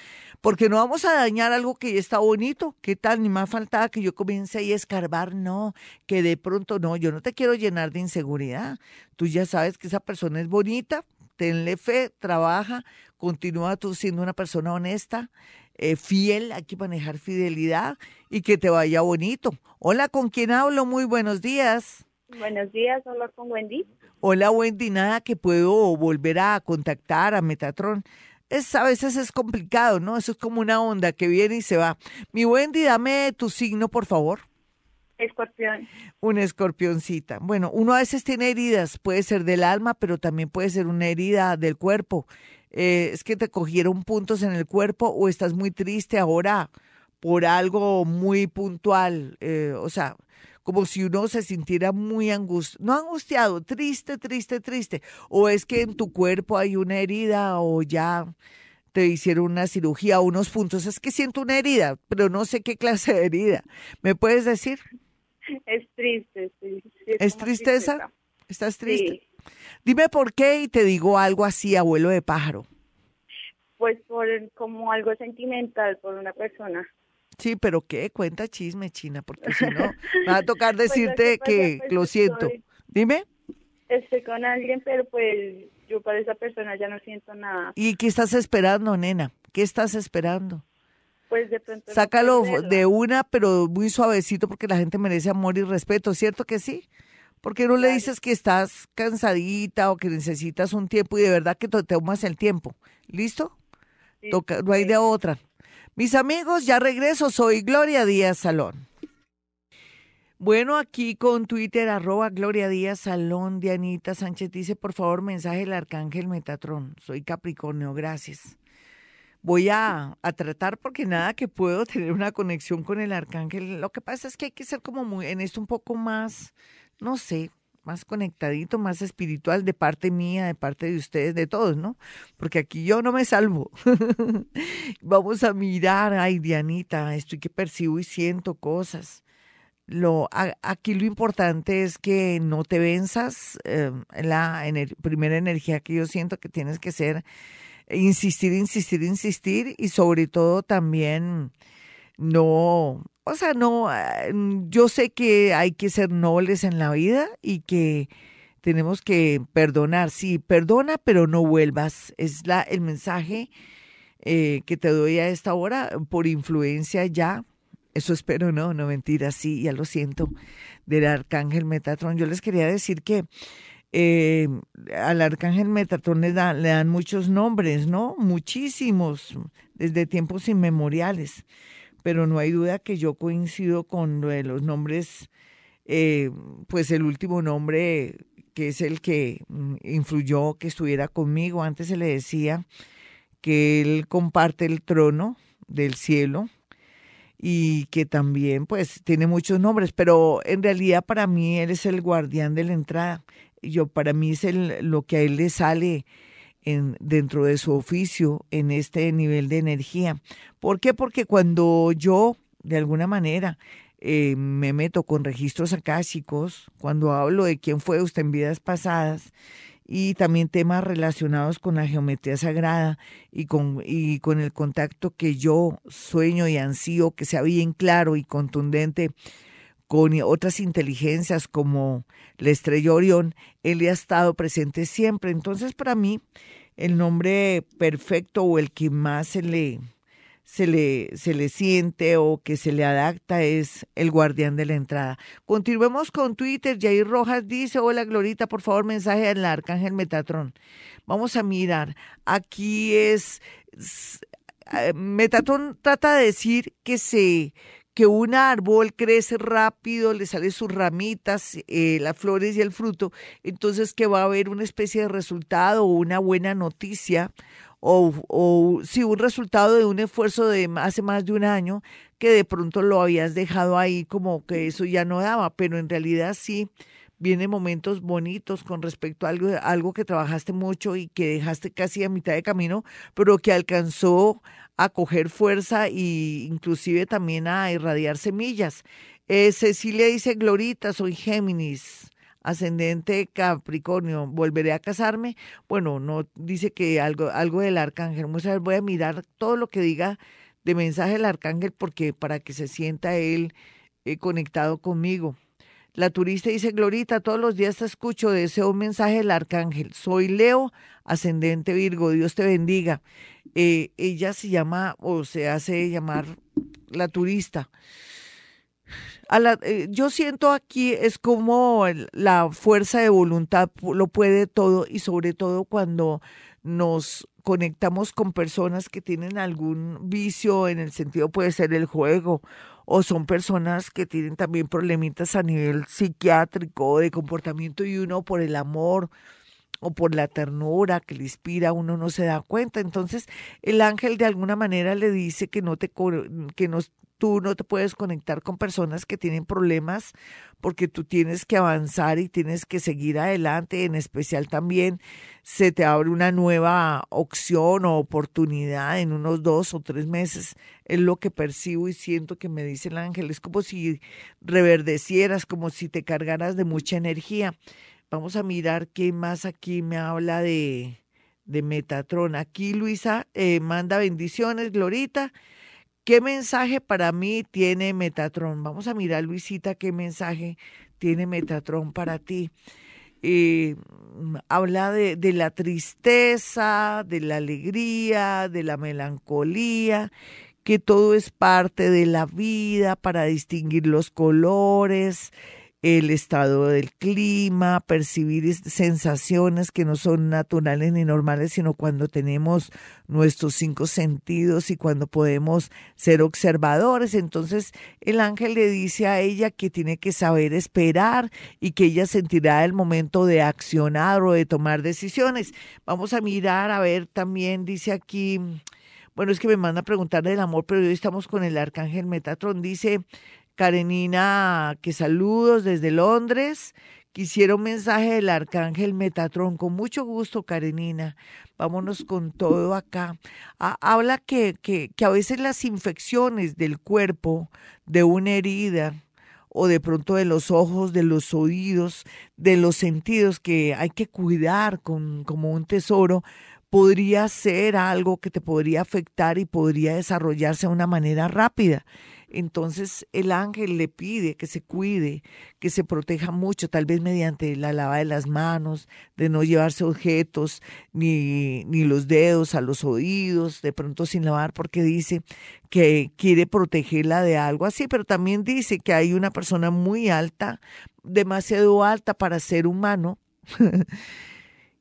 porque no vamos a dañar algo que ya está bonito. ¿Qué tal? Ni más faltaba que yo comience ahí a escarbar, no, que de pronto no, yo no te quiero llenar de inseguridad. Tú ya sabes que esa persona es bonita, tenle fe, trabaja, continúa tú siendo una persona honesta, eh, fiel, hay que manejar fidelidad y que te vaya bonito. Hola, ¿con quién hablo? Muy buenos días. Buenos días, hablo con Wendy. Hola Wendy, nada que puedo volver a contactar a Metatron. Es, a veces es complicado, ¿no? Eso es como una onda que viene y se va. Mi Wendy, dame tu signo, por favor. Escorpión. Una escorpioncita. Bueno, uno a veces tiene heridas, puede ser del alma, pero también puede ser una herida del cuerpo. Eh, es que te cogieron puntos en el cuerpo o estás muy triste ahora por algo muy puntual. eh, o sea, como si uno se sintiera muy angustiado, no angustiado, triste, triste, triste. O es que en tu cuerpo hay una herida o ya te hicieron una cirugía, unos puntos. Es que siento una herida, pero no sé qué clase de herida. ¿Me puedes decir? Es triste, sí, sí, ¿Es como tristeza? ¿Estás triste? Sí, Dime por qué y te digo algo así, abuelo de pájaro. pues por como algo sentimental por una persona. Sí, pero qué, cuenta chisme, China, porque si no, me va a tocar Pues que decirte pasa, que pues, lo siento. estoy- Dime, Estoy con alguien, pero pues yo para esa persona ya no siento nada. ¿y qué estás esperando, nena? ¿Qué estás esperando? Pues de pronto. Sácalo de una, pero muy suavecito, porque la gente merece amor y respeto, ¿cierto que sí? ¿Por qué no le dices que estás cansadita o que necesitas un tiempo y de verdad que te tomas el tiempo? ¿Listo? Sí, Toca, no hay de otra. Mis amigos, ya regreso. Soy Gloria Díaz Salón. Bueno, aquí con Twitter, arroba Gloria Díaz Salón, Dianita Sánchez dice, por favor, mensaje del Arcángel Metatrón. Soy Capricornio, gracias. Voy a, a, tratar porque nada que puedo tener una conexión con el Arcángel. Lo que pasa es que hay que ser como muy, en esto un poco más, no sé, más conectadito, más espiritual de parte mía, de parte de ustedes, de todos, ¿no? Porque aquí yo no me salvo. Vamos a mirar, ay, Dianita, estoy que percibo y siento cosas lo, aquí lo importante es que no te venzas. Eh, la primera energía que yo siento que tienes que ser insistir, insistir, insistir y sobre todo también no, o sea, no, eh, yo sé que hay que ser nobles en la vida y que tenemos que perdonar. Sí, perdona, pero no vuelvas. Es la, el mensaje eh, que te doy a esta hora por influencia ya eso espero, no, no mentira, sí, ya lo siento, del arcángel Metatron. Yo les quería decir que eh, al arcángel Metatron le, le dan muchos nombres, ¿no? Muchísimos, desde tiempos inmemoriales. Pero no hay duda que yo coincido con los nombres, eh, pues el último nombre que es el que mm, influyó que estuviera conmigo. Antes se le decía que él comparte el trono del cielo y que también pues tiene muchos nombres, pero en realidad para mí él es el guardián de la entrada. Yo para mí es el, lo que a él le sale en, dentro de su oficio en este nivel de energía. ¿Por qué? Porque cuando yo de alguna manera eh, me meto con registros akáshicos, cuando hablo de quién fue usted en vidas pasadas, y también temas relacionados con la geometría sagrada y con, y con el contacto que yo sueño y ansío que sea bien claro y contundente con otras inteligencias como la estrella Orión, él ha estado presente siempre. Entonces, para mí, el nombre perfecto o el que más se le, se le, se le siente o que se le adapta es el guardián de la entrada. Continuemos con Twitter. Jair Rojas dice, hola Glorita, por favor, mensaje al arcángel Metatron. Vamos a mirar. Aquí es, eh, Metatron trata de decir que se que un árbol crece rápido, le salen sus ramitas, eh, las flores y el fruto, entonces que va a haber una especie de resultado o una buena noticia o, o si un resultado de un esfuerzo de hace más de un año que de pronto lo habías dejado ahí como que eso ya no daba, pero en realidad sí vienen momentos bonitos con respecto a algo, algo que trabajaste mucho y que dejaste casi a mitad de camino, pero que alcanzó a coger fuerza e inclusive también a irradiar semillas. Eh, Cecilia dice, Glorita, soy Géminis ascendente Capricornio, ¿volveré a casarme? Bueno, no dice que algo, algo del arcángel. voy a mirar todo lo que diga de mensaje del arcángel porque para que se sienta él eh, conectado conmigo. La turista dice, Glorita, todos los días te escucho, deseo un mensaje del arcángel. Soy Leo, ascendente Virgo, Dios te bendiga. Eh, ella se llama o se hace llamar la turista. Eh, yo siento aquí es como la fuerza de voluntad lo puede todo y sobre todo cuando nos conectamos con personas que tienen algún vicio en el sentido puede ser el juego o son personas que tienen también problemitas a nivel psiquiátrico de comportamiento y uno por el amor o por la ternura que le inspira, uno no se da cuenta. Entonces, el ángel de alguna manera le dice que no te que no, tú no te puedes conectar con personas que tienen problemas porque tú tienes que avanzar y tienes que seguir adelante. En especial también se te abre una nueva opción o oportunidad en unos dos o tres meses. Es lo que percibo y siento que me dice el ángel. Es como si reverdecieras, como si te cargaras de mucha energía. Vamos a mirar qué más aquí me habla de, de Metatron. Aquí Luisa eh, manda bendiciones, Glorita. ¿Qué mensaje para mí tiene Metatron? Vamos a mirar, Luisita, qué mensaje tiene Metatron para ti. Eh, habla de, de, la tristeza, de la alegría, de la melancolía, que todo es parte de la vida para distinguir los colores, el estado del clima, percibir sensaciones que no son naturales ni normales, sino cuando tenemos nuestros cinco sentidos y cuando podemos ser observadores. Entonces el ángel le dice a ella que tiene que saber esperar y que ella sentirá el momento de accionar o de tomar decisiones. Vamos a mirar, a ver, también dice aquí... Bueno, es que me manda a preguntar del amor, pero hoy estamos con el arcángel Metatron. Dice, Karenina, que saludos desde Londres. Quisiera un mensaje del arcángel Metatron. Con mucho gusto, Karenina. Vámonos con todo acá. habla que, que, que a veces las infecciones del cuerpo, de una herida, o de pronto de los ojos, de los oídos, de los sentidos que hay que cuidar con, como un tesoro, podría ser algo que te podría afectar y podría desarrollarse de una manera rápida. Entonces el ángel le pide que se cuide, que se proteja mucho, tal vez mediante la lava de las manos, de no llevarse objetos ni, ni los dedos a los oídos, de pronto sin lavar, porque dice que quiere protegerla de algo así, pero también dice que hay una persona muy alta, demasiado alta para ser humano.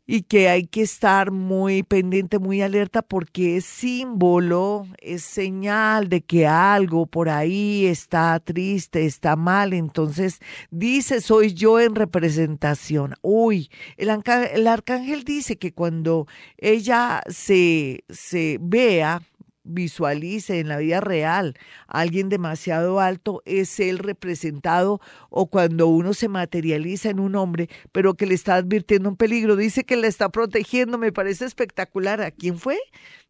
y que hay que estar muy pendiente, muy alerta porque es símbolo, es señal de que algo por ahí está triste, está mal. Entonces dice, soy yo en representación. Uy, el, el arcángel dice que cuando ella se, se vea, visualice en la vida real alguien demasiado alto, es el representado o cuando uno se materializa en un hombre, pero que le está advirtiendo un peligro, dice que le está protegiendo, me parece espectacular. ¿A quién fue?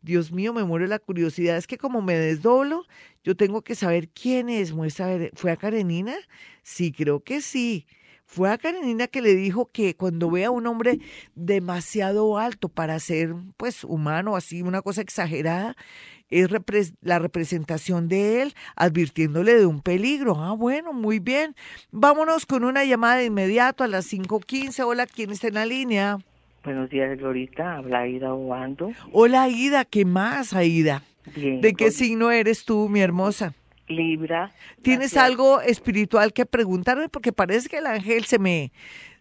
Dios mío, me muere la curiosidad. Es que como me desdoblo, yo tengo que saber quién es. Muestra, ¿fue a Karenina? Sí, creo que sí. Fue a Karenina que le dijo que cuando vea a un hombre demasiado alto para ser, pues, humano, así, una cosa exagerada, es la representación de él, advirtiéndole de un peligro. Ah, bueno, muy bien. Vámonos con una llamada de inmediato a las 5.15. Hola, ¿quién está en la línea? Buenos días, Glorita. Habla Aida Obando. Hola, Aida. ¿Qué más, Aida? Bien. ¿De qué signo eres tú, mi hermosa? Libra. ¿Tienes algo espiritual que preguntarme? Porque parece que el ángel se me,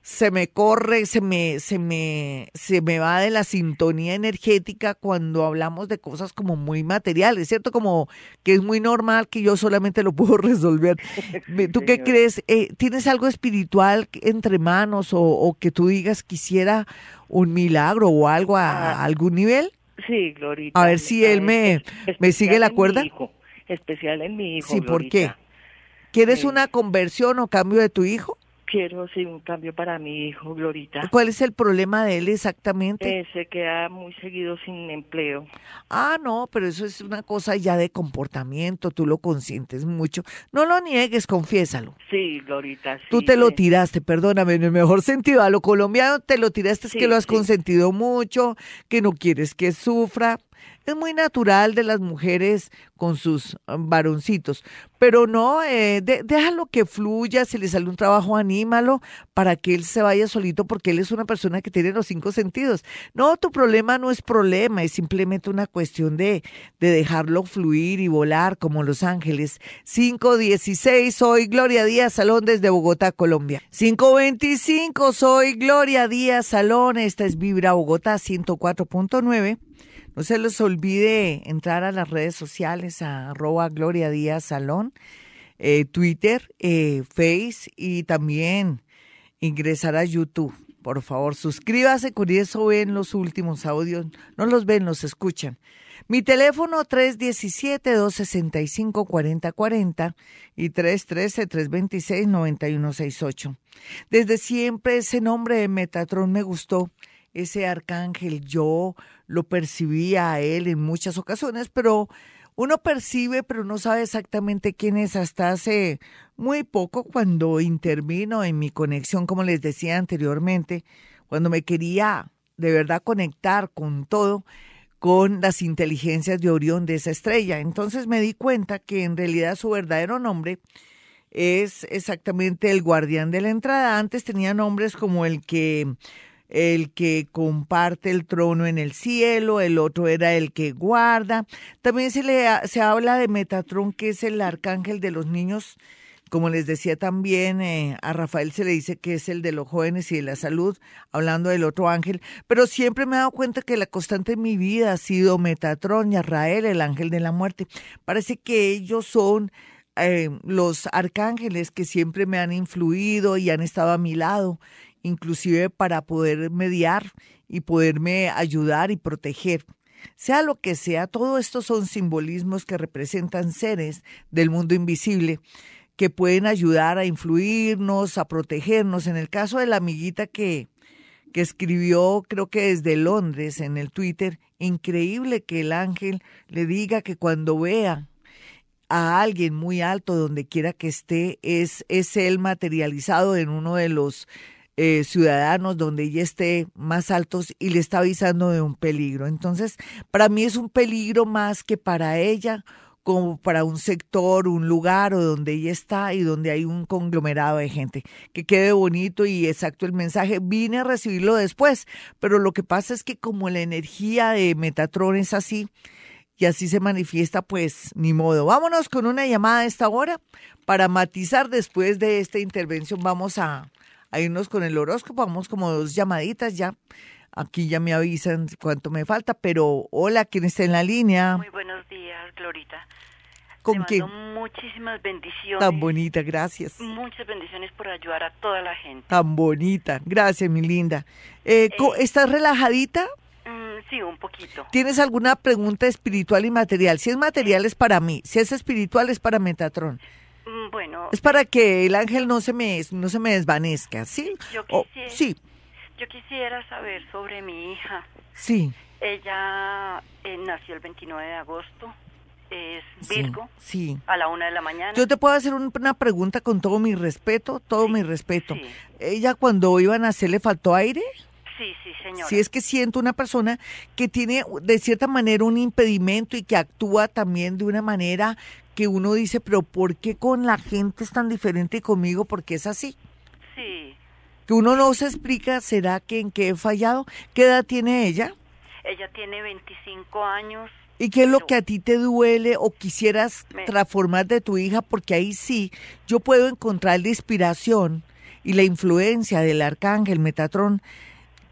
se me corre, se me, se me, se me va de la sintonía energética cuando hablamos de cosas como muy materiales, ¿cierto? Como que es muy normal que yo solamente lo puedo resolver. ¿Tú qué crees? Eh, ¿Tienes algo espiritual entre manos o, que tú digas quisiera un milagro o algo a, ah. algún nivel? Sí, Glorita. A ver si él me, me sigue la cuerda. Especial en mi hijo. Sí, ¿por qué? ¿Quieres una conversión o cambio de tu hijo? quiero sí, un cambio para mi hijo, Glorita. ¿Cuál es el problema de él exactamente? Eh, se queda muy seguido sin empleo. Ah, no, pero eso es una cosa ya de comportamiento, tú lo consientes mucho. No lo niegues, confiésalo. Sí, Glorita. Sí, tú te lo tiraste, perdóname, en el mejor sentido. A lo colombiano te lo tiraste, es que lo has consentido mucho, que no quieres que sufra es muy natural de las mujeres con sus um, varoncitos, pero no, eh, déjalo que fluya, si le sale un trabajo, anímalo para que él se vaya solito porque él es una persona que tiene los cinco sentidos. No, tu problema no es problema, es simplemente una cuestión de, de dejarlo fluir y volar como los ángeles. 516, soy Gloria Díaz Salón desde Bogotá, Colombia. 525, soy Gloria Díaz Salón, esta es Vibra Bogotá 104.9. No se les olvide entrar a las redes sociales, a arroba Gloria Díaz Salón, eh, Twitter, eh, Face y también ingresar a YouTube. Por favor, suscríbase, con eso ven los últimos audios. No los ven, los escuchan. Mi teléfono 317-265-4040 y 313-326-9168. Desde siempre ese nombre de Metatron me gustó ese arcángel, yo lo percibía a él en muchas ocasiones, pero uno percibe, pero no sabe exactamente quién es hasta hace muy poco cuando intervino en mi conexión, como les decía anteriormente, cuando me quería de verdad conectar con todo, con las inteligencias de Orión de esa estrella. Entonces me di cuenta que en realidad su verdadero nombre es exactamente el guardián de la entrada. Antes tenía nombres como el que el que comparte el trono en el cielo, el otro era el que guarda. También se, le, se habla de Metatron, que es el arcángel de los niños Como les decía también, eh, a Rafael se le dice que es el de los jóvenes y de la salud, hablando del otro ángel, pero siempre me he dado cuenta que la constante en mi vida ha sido Metatron y Arrael, el ángel de la muerte. Parece que ellos son eh, los arcángeles que siempre me han influido y han estado a mi lado, inclusive para poder mediar y poderme ayudar y proteger. Sea lo que sea, todo esto son simbolismos que representan seres del mundo invisible que pueden ayudar a influirnos, a protegernos. En el caso de la amiguita que, que escribió, creo que desde Londres, en el Twitter, increíble que el ángel le diga que cuando vea a alguien muy alto, donde quiera que esté, es, es él materializado en uno de los eh, ciudadanos donde ella esté más altos y le está avisando de un peligro. Entonces, para mí es un peligro más que para ella, como para un sector, un lugar o donde ella está y donde hay un conglomerado de gente. Que quede bonito y exacto el mensaje. Vine a recibirlo después, pero lo que pasa es que como la energía de Metatron es así y así se manifiesta, pues ni modo. Vámonos con una llamada a esta hora para matizar después de esta intervención. Vamos a a irnos con el horóscopo. Vamos como dos llamaditas ya. Aquí ya me avisan cuánto me falta, pero hola, ¿quién está en la línea? Muy buenos días, Glorita. ¿Con quién? Muchísimas bendiciones. Tan bonita, gracias. Muchas bendiciones por ayudar a toda la gente. Tan bonita, gracias, mi linda. Eh, eh ¿Estás relajadita? Mm, sí, un poquito. ¿Tienes alguna pregunta espiritual y material? Si es material es para mí, si es espiritual es para Metatron. Mm, bueno. Es para que el ángel no se me, no se me desvanezca, ¿sí? Yo quisiera, sí. Yo quisiera saber sobre mi hija. Sí. Ella eh, nació el 29 de agosto. Es Virgo. Sí, A la una de la mañana. Yo te puedo hacer una pregunta con todo mi respeto, todo mi respeto. ¿Ella cuando iba a nacer le faltó aire? Sí, sí, señora. Si es que siento una persona que tiene de cierta manera un impedimento y que actúa también de una manera que uno dice, pero ¿por qué con la gente es tan diferente y conmigo? Porque es así. Sí. Que uno no se explica, ¿será que en qué he fallado? ¿Qué edad tiene ella? Ella tiene 25 años. ¿Y qué es lo que a ti te duele o quisieras transformar de tu hija? Porque ahí sí, yo puedo encontrar la inspiración y la influencia del arcángel Metatrón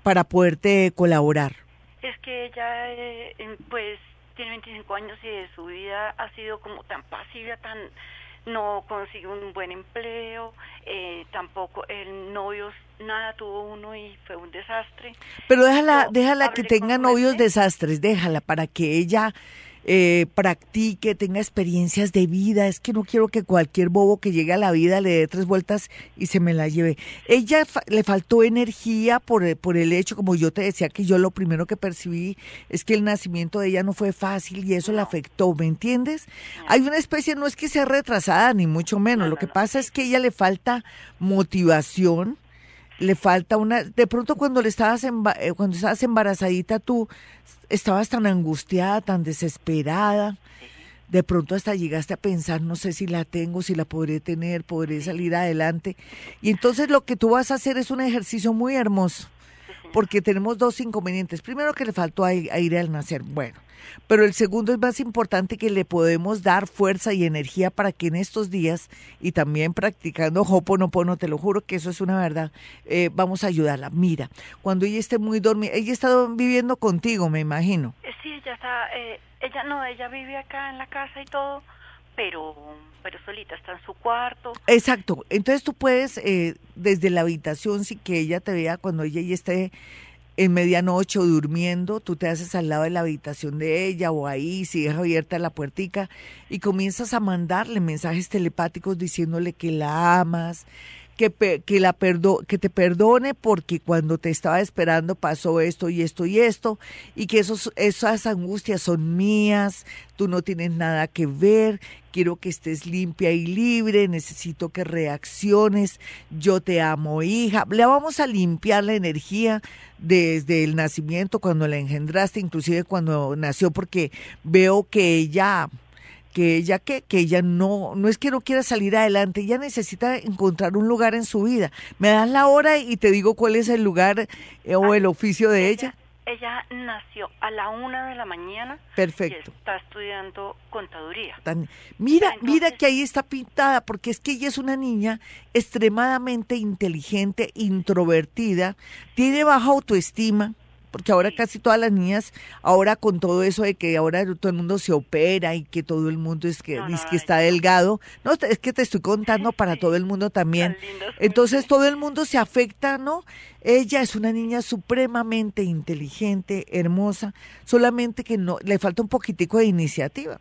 para poderte colaborar. Es que ella, eh, pues, tiene 25 años y de su vida ha sido como tan pasiva, tan no consiguió un buen empleo, eh, tampoco el novio nada tuvo uno y fue un desastre. Pero déjala, déjala que tenga novios desastres, déjala para que ella eh, practique, tenga experiencias de vida. Es que no quiero que cualquier bobo que llegue a la vida le dé tres vueltas y se me la lleve. Ella le faltó energía por, por el hecho, como yo te decía, que yo lo primero que percibí es que el nacimiento de ella no fue fácil y eso la afectó, ¿me entiendes? Hay una especie, no es que sea retrasada, ni mucho menos. lo que pasa es que ella le falta motivación le falta una de pronto cuando le estabas eh, cuando estabas embarazadita tú estabas tan angustiada tan desesperada de pronto hasta llegaste a pensar no sé si la tengo si la podré tener podré salir adelante. Y entonces lo que tú vas a hacer es un ejercicio muy hermoso porque tenemos dos inconvenientes. Primero que le faltó aire al nacer. Bueno pero el segundo es más importante que le podemos dar fuerza y energía para que en estos días y también practicando Hoponopono, te lo juro que eso es una verdad, eh, vamos a ayudarla. Mira, cuando ella esté muy dormida, ella está viviendo contigo, me imagino. Eh, sí, ella está, eh, ella no, ella vive acá en la casa y todo, pero pero solita está en su cuarto. Exacto. Entonces tú puedes desde la habitación si que ella te vea cuando ella ya esté en medianoche o durmiendo, tú te haces al lado de la habitación de ella o ahí, si deja abierta la puertica y comienzas a mandarle mensajes telepáticos diciéndole que la amas, que, la perdo, que te perdone porque cuando te estaba esperando pasó esto y esto y esto y que esos, esas angustias son mías, tú no tienes nada que ver, quiero que estés limpia y libre, necesito que reacciones, yo te amo hija, le vamos a limpiar la energía desde el nacimiento, cuando la engendraste, inclusive cuando nació, porque veo que ella que ella que, que ella no, no es que no quiera salir adelante, ella necesita encontrar un lugar en su vida. Me das la hora y te digo cuál es el lugar eh, o el oficio de ella. ella nació a la una de la mañana. Perfecto. Y está estudiando contaduría. mira, mira que ahí está pintada, porque es que ella es una niña extremadamente inteligente, introvertida, tiene baja autoestima, porque ahora casi todas las niñas, ahora con todo eso de que ahora todo el mundo se opera y que todo el mundo es que, dice que está delgado, no, es que te estoy contando para todo el mundo también. Entonces todo el mundo se afecta, ¿no? Ella es una niña supremamente inteligente, hermosa, solamente que no le falta un poquitico de iniciativa.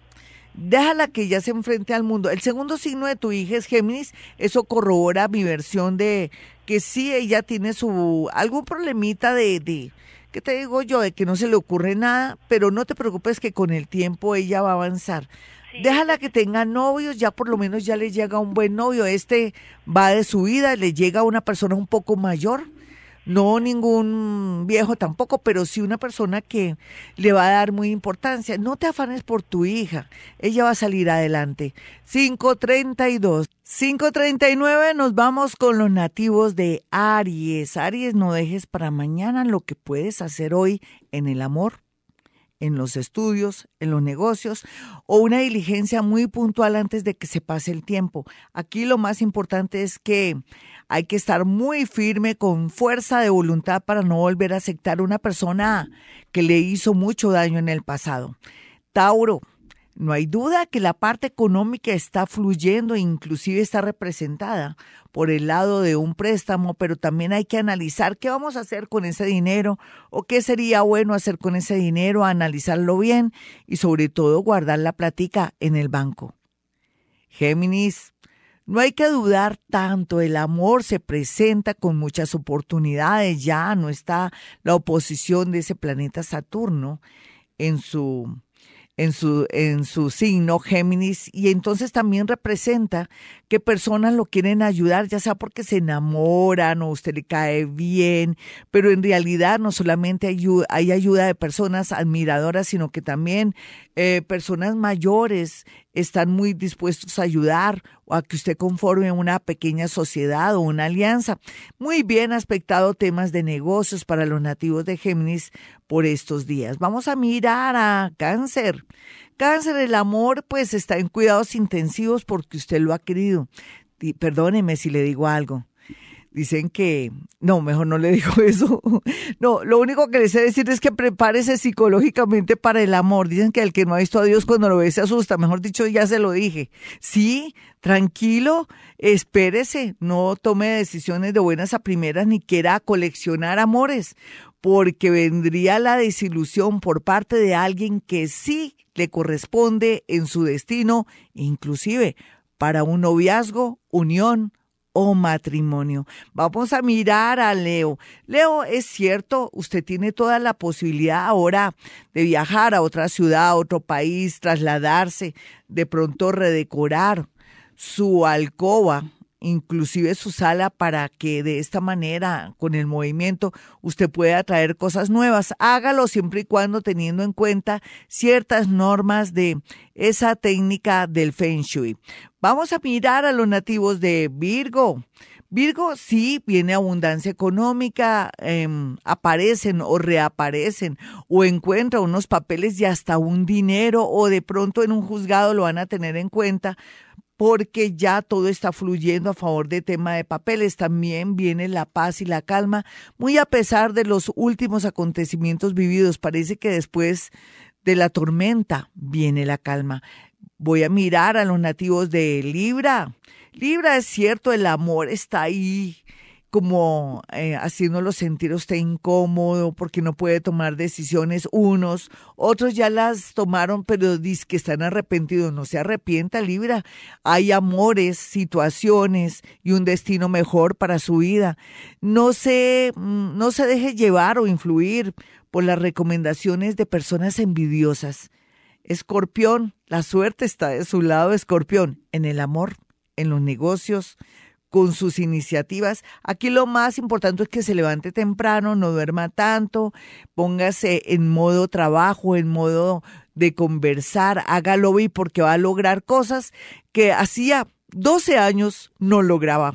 Déjala que ella se enfrente al mundo. El segundo signo de tu hija es Géminis. Eso corrobora mi versión de que sí, ella tiene su algún problemita de, de ¿qué te digo yo? De que no se le ocurre nada, pero no te preocupes que con el tiempo ella va a avanzar. Déjala que tenga novios, ya por lo menos ya le llega un buen novio. Este va de su vida, le llega una persona un poco mayor no ningún viejo tampoco, pero sí una persona que le va a dar muy importancia. No te afanes por tu hija, ella va a salir adelante. 532. 539 nos vamos con los nativos de Aries. Aries, no dejes para mañana lo que puedes hacer hoy en el amor, en los estudios, en los negocios o una diligencia muy puntual antes de que se pase el tiempo. Aquí lo más importante es que hay que estar muy firme, con fuerza de voluntad para no volver a aceptar una persona que le hizo mucho daño en el pasado. Tauro, no hay duda que la parte económica está fluyendo e inclusive está representada por el lado de un préstamo, pero también hay que analizar qué vamos a hacer con ese dinero o qué sería bueno hacer con ese dinero, analizarlo bien y sobre todo guardar la plática en el banco. Géminis, no hay que dudar tanto, el amor se presenta con muchas oportunidades, ya no está la oposición de ese planeta Saturno en su en su, en su signo Géminis y entonces también representa que personas lo quieren ayudar, ya sea porque se enamoran o usted le cae bien, pero en realidad no solamente hay, ayuda de personas admiradoras, sino que también eh, personas mayores están muy dispuestos a ayudar o a que usted conforme una pequeña sociedad o una alianza. Muy bien aspectado temas de negocios para los nativos de Géminis por estos días. Vamos a mirar a cáncer. Cáncer, el amor pues está en cuidados intensivos porque usted lo ha querido. perdóneme si le digo algo. Dicen que, no, mejor no le digo eso. No, lo único que les sé decir es que prepárese psicológicamente para el amor. Dicen que el que no ha visto a Dios cuando lo ve se asusta. Mejor dicho, ya se lo dije. Sí, tranquilo, espérese, no tome decisiones de buenas a primeras ni quiera coleccionar amores, porque vendría la desilusión por parte de alguien que sí le corresponde en su destino, inclusive para un noviazgo, unión o matrimonio. Vamos a mirar a Leo. Leo, es cierto, usted tiene toda la posibilidad ahora de viajar a otra ciudad, a otro país, trasladarse, de pronto redecorar su alcoba, inclusive su sala para que de esta manera, con el movimiento, usted pueda traer cosas nuevas. Hágalo siempre y cuando teniendo en cuenta ciertas normas de esa técnica del Feng Shui. Vamos a mirar a los nativos de Virgo. Virgo sí viene abundancia económica, em, aparecen o reaparecen o encuentra unos papeles y hasta un dinero o de pronto en un juzgado lo van a tener en cuenta porque ya todo está fluyendo a favor de tema de papeles. También viene la paz y la calma, muy a pesar de los últimos acontecimientos vividos. Parece que después de la tormenta viene la calma. Voy a mirar a los nativos de Libra. Libra es cierto, el amor está ahí como eh, haciéndolo sentir usted incómodo porque no puede tomar decisiones unos, otros ya las tomaron pero dicen que están arrepentidos, no se arrepienta Libra, hay amores, situaciones y un destino mejor para su vida. No se, mm, no se deje llevar o influir por las recomendaciones de personas envidiosas. Escorpión, la suerte está de su lado, Escorpión, en el amor, en los negocios, con sus iniciativas. Aquí lo más importante es que se levante temprano, no duerma tanto, póngase en modo trabajo, en modo de conversar, hágalo y porque va a lograr cosas que hacía 12 años no lograba.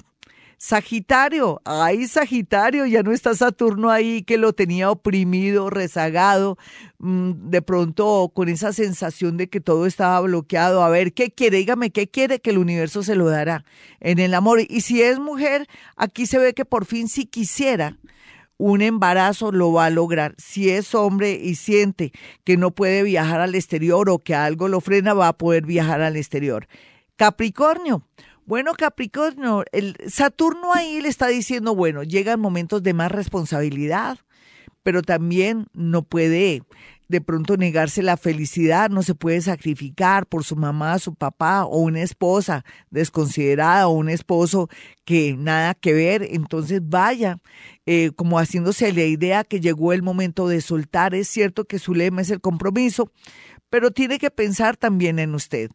Sagitario, ay Sagitario, ya no está Saturno ahí que lo tenía oprimido, rezagado, mm, de pronto con esa sensación de que todo estaba bloqueado. A ver, ¿qué quiere? Dígame, ¿qué quiere? Que el universo se lo dará en el amor. Y si es mujer, aquí se ve que por fin si quisiera un embarazo lo va a lograr. Si es hombre y siente que no puede viajar al exterior o que algo lo frena, va a poder viajar al exterior. Capricornio, bueno, Capricornio, el Saturno ahí le está diciendo, bueno, llegan momentos de más responsabilidad, pero también no puede de pronto negarse la felicidad, no se puede sacrificar por su mamá, su papá o una esposa desconsiderada o un esposo que nada que ver, entonces vaya eh, como haciéndose la idea que llegó el momento de soltar. Es cierto que su lema es el compromiso, pero tiene que pensar también en usted.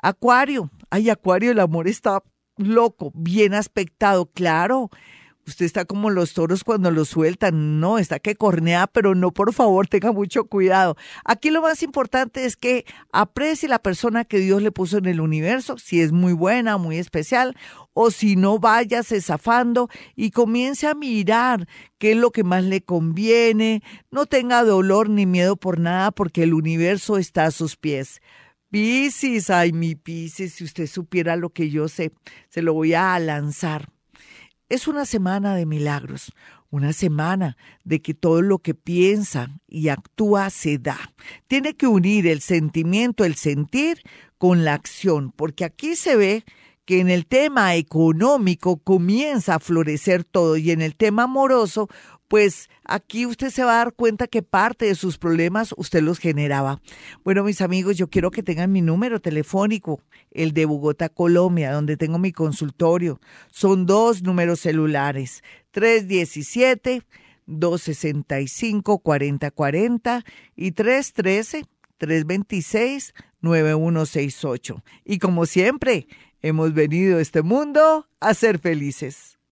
Acuario, ay, Acuario, el amor está loco, bien aspectado, claro. Usted está como los toros cuando los sueltan, no, está que cornea, pero no, por favor, tenga mucho cuidado. Aquí lo más importante es que aprecie la persona que Dios le puso en el universo, si es muy buena, muy especial, o si no, váyase zafando y comience a mirar qué es lo que más le conviene. No tenga dolor ni miedo por nada, porque el universo está a sus pies. Piscis, ay, mi Piscis, si usted supiera lo que yo sé, se lo voy a lanzar. Es una semana de milagros, una semana de que todo lo que piensa y actúa se da. Tiene que unir el sentimiento, el sentir con la acción, porque aquí se ve que en el tema económico comienza a florecer todo y en el tema amoroso pues aquí usted se va a dar cuenta que parte de sus problemas usted los generaba. Bueno, mis amigos, yo quiero que tengan mi número telefónico, el de Bogotá, Colombia, donde tengo mi consultorio. Son dos números celulares, 317 265 4040 y 313 326 9168. Y como siempre, hemos venido a este mundo a ser felices.